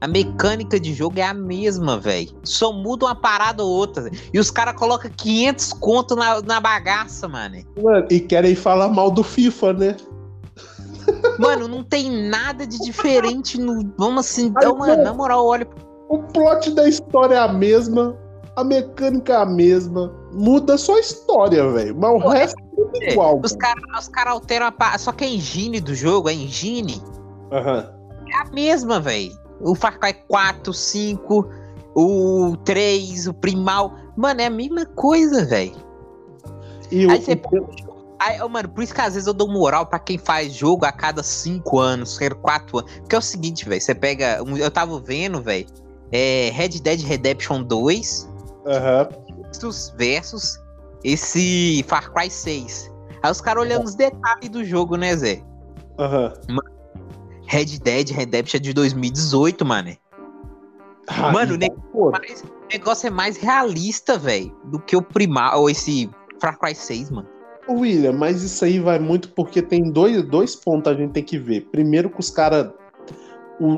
A mecânica de jogo é a mesma, velho. Só muda uma parada ou outra. E os caras colocam 500 conto na, na bagaça, mano. Mano, e querem falar mal do FIFA, né? Mano, não tem nada de diferente no. Vamos assim, então, mano, na moral, olha. O plot da história é a mesma, a mecânica é a mesma, muda só a história, velho. Mas o Pô, resto é tudo é, igual. Os caras cara alteram a. Só que a engine do jogo, a engine. Uhum. É a mesma, velho o Far Cry 4, 5, o 3, o Primal. Mano, é a mesma coisa, velho. Aí o... você. Aí, mano, por isso que às vezes eu dou moral pra quem faz jogo a cada 5 anos, 4 anos. Porque é o seguinte, velho, você pega. Eu tava vendo, velho. É Red Dead Redemption 2 uhum. versus, versus esse Far Cry 6. Aí os caras olhando os detalhes do jogo, né, Zé? Aham. Uhum. Red Dead Redemption é de 2018, mano. Ah, mano, o negócio, mais, o negócio é mais realista, velho, do que o primal, ou esse Far Cry 6, mano. William, mas isso aí vai muito porque tem dois, dois pontos a gente tem que ver. Primeiro que os caras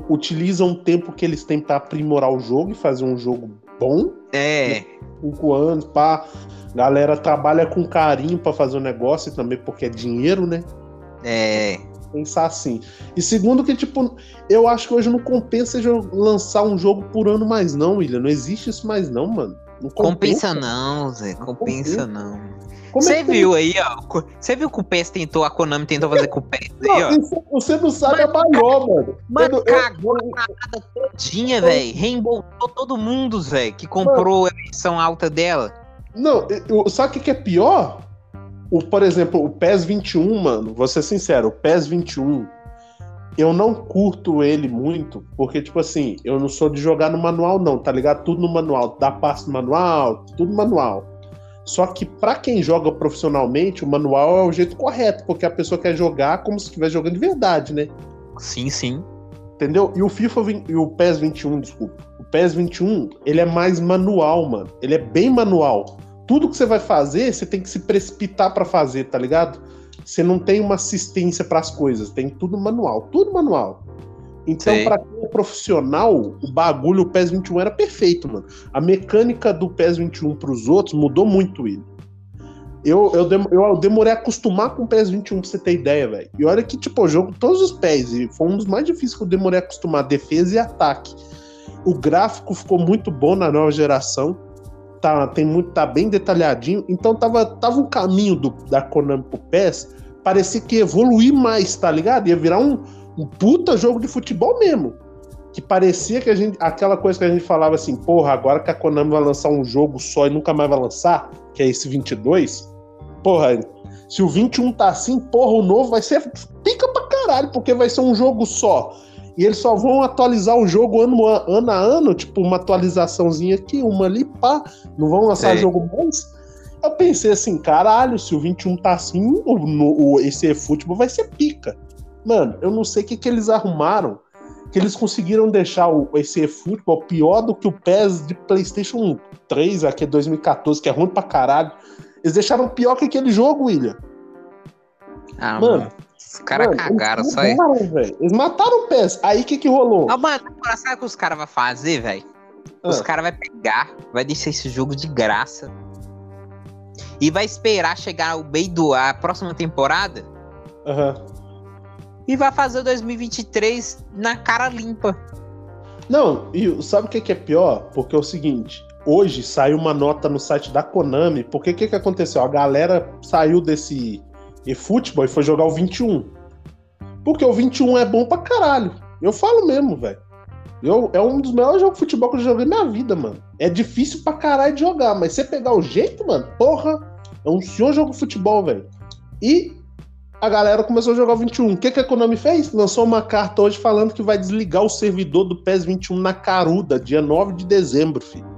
utilizam o tempo que eles têm para aprimorar o jogo e fazer um jogo bom. É. Cinco anos, pá. Galera trabalha com carinho para fazer o negócio também porque é dinheiro, né? É pensar assim. E segundo que, tipo, eu acho que hoje não compensa lançar um jogo por ano mais não, William. Não existe isso mais não, mano. Não compensa, compensa não, Zé. Compensa, compensa. não. Você é viu aí, ó. Você viu que o PES tentou, a Konami tentou fazer com o PES aí, ó. Isso, você não sabe mano, a maior, mano. Mano, cagou eu, a parada todinha, velho. Reembolsou todo mundo, Zé, que comprou mano. a versão alta dela. Não, eu, sabe o que, que é pior? O, por exemplo, o PES 21, mano, vou ser sincero, o PES 21, eu não curto ele muito, porque, tipo assim, eu não sou de jogar no manual, não, tá ligado? Tudo no manual, dá passo no manual, tudo manual. Só que para quem joga profissionalmente, o manual é o jeito correto, porque a pessoa quer jogar como se estivesse jogando de verdade, né? Sim, sim. Entendeu? E o FIFA e o PES 21, desculpa. O PES 21, ele é mais manual, mano. Ele é bem manual tudo que você vai fazer, você tem que se precipitar para fazer, tá ligado? Você não tem uma assistência para as coisas, tem tudo manual, tudo manual. Então, para quem é profissional, o bagulho, o PES 21 era perfeito, mano. A mecânica do PES 21 para os outros mudou muito ele. Eu, eu, eu demorei a acostumar com o PES 21 pra você ter ideia, velho. E olha que, tipo, eu jogo todos os PES, e foi um dos mais difíceis que eu demorei a acostumar, defesa e ataque. O gráfico ficou muito bom na nova geração tá, tem muito, tá bem detalhadinho. Então tava, tava um caminho do, da Konami pro PES, parecia que ia evoluir mais, tá ligado? Ia virar um, um puta jogo de futebol mesmo. Que parecia que a gente. Aquela coisa que a gente falava assim, porra, agora que a Konami vai lançar um jogo só e nunca mais vai lançar, que é esse 22, porra, se o 21 tá assim, porra, o novo vai ser pica pra caralho, porque vai ser um jogo só e eles só vão atualizar o jogo ano a ano, a ano tipo uma atualizaçãozinha aqui, uma ali, pá, não vão lançar Sim. jogo mais. Eu pensei assim, caralho, se o 21 tá assim, o, no, o, esse futebol vai ser pica. Mano, eu não sei o que, que eles arrumaram, que eles conseguiram deixar o, esse futebol pior do que o PES de PlayStation 3, aqui é 2014, que é ruim pra caralho. Eles deixaram pior que aquele jogo, William. Ah, mano, mano os caras cagaram só aí. Eles mataram o PES. Aí o que que rolou? Ah, mano, sabe o que os caras vão fazer, velho? Os ah. caras vão pegar, vai deixar esse jogo de graça. E vai esperar chegar o meio do a próxima temporada. Aham. Uhum. E vai fazer o 2023 na cara limpa. Não, e sabe o que, que é pior? Porque é o seguinte, hoje saiu uma nota no site da Konami, porque o que, que aconteceu? A galera saiu desse e futebol e foi jogar o 21. Porque o 21 é bom pra caralho. Eu falo mesmo, velho. Eu, é um dos melhores jogos de futebol que eu joguei na minha vida, mano. É difícil pra caralho de jogar, mas você pegar o jeito, mano, porra, é um senhor jogo de futebol, velho. E a galera começou a jogar o 21. O que, que a Konami fez? Lançou uma carta hoje falando que vai desligar o servidor do PES 21 na Caruda, dia 9 de dezembro, filho.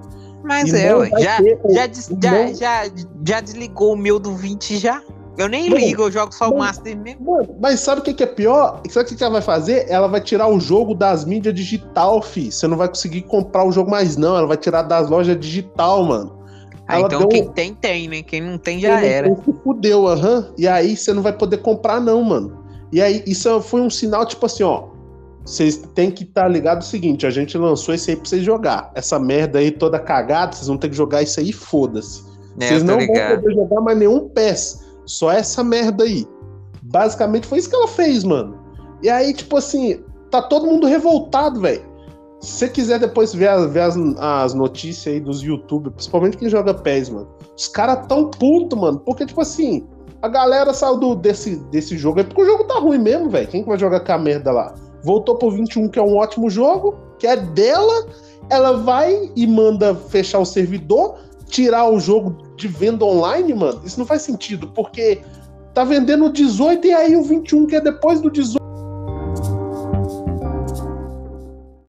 Mas e é, ué. Já, já, já, já, já desligou o meu do 20 já? Eu nem mano, ligo, eu jogo só mano, o Master mesmo. Mano, mas sabe o que, que é pior? Sabe o que, que ela vai fazer? Ela vai tirar o jogo das mídias digital, fi. Você não vai conseguir comprar o jogo mais, não. Ela vai tirar das lojas digital, mano. Ah, ela então deu... quem tem, tem, né? Quem não tem, já era. Se fudeu, aham. Uhum. E aí você não vai poder comprar, não, mano. E aí, isso foi um sinal, tipo assim, ó. vocês têm que estar tá ligado o seguinte: a gente lançou esse aí pra vocês jogar. Essa merda aí toda cagada, vocês vão ter que jogar isso aí, foda-se. É, vocês não ligado. vão poder jogar mais nenhum PES. Só essa merda aí. Basicamente foi isso que ela fez, mano. E aí, tipo assim, tá todo mundo revoltado, velho. Se você quiser depois ver, ver as, as, notícias aí dos youtubers, principalmente quem joga PES, mano. Os caras tão puto, mano. Porque, tipo assim, a galera saiu do, desse, desse jogo aí porque o jogo tá ruim mesmo, velho. Quem que vai jogar com a merda lá? Voltou pro 21, que é um ótimo jogo, que é dela. Ela vai e manda fechar o servidor, tirar o jogo de venda online, mano. Isso não faz sentido, porque tá vendendo o 18 e aí o 21, que é depois do 18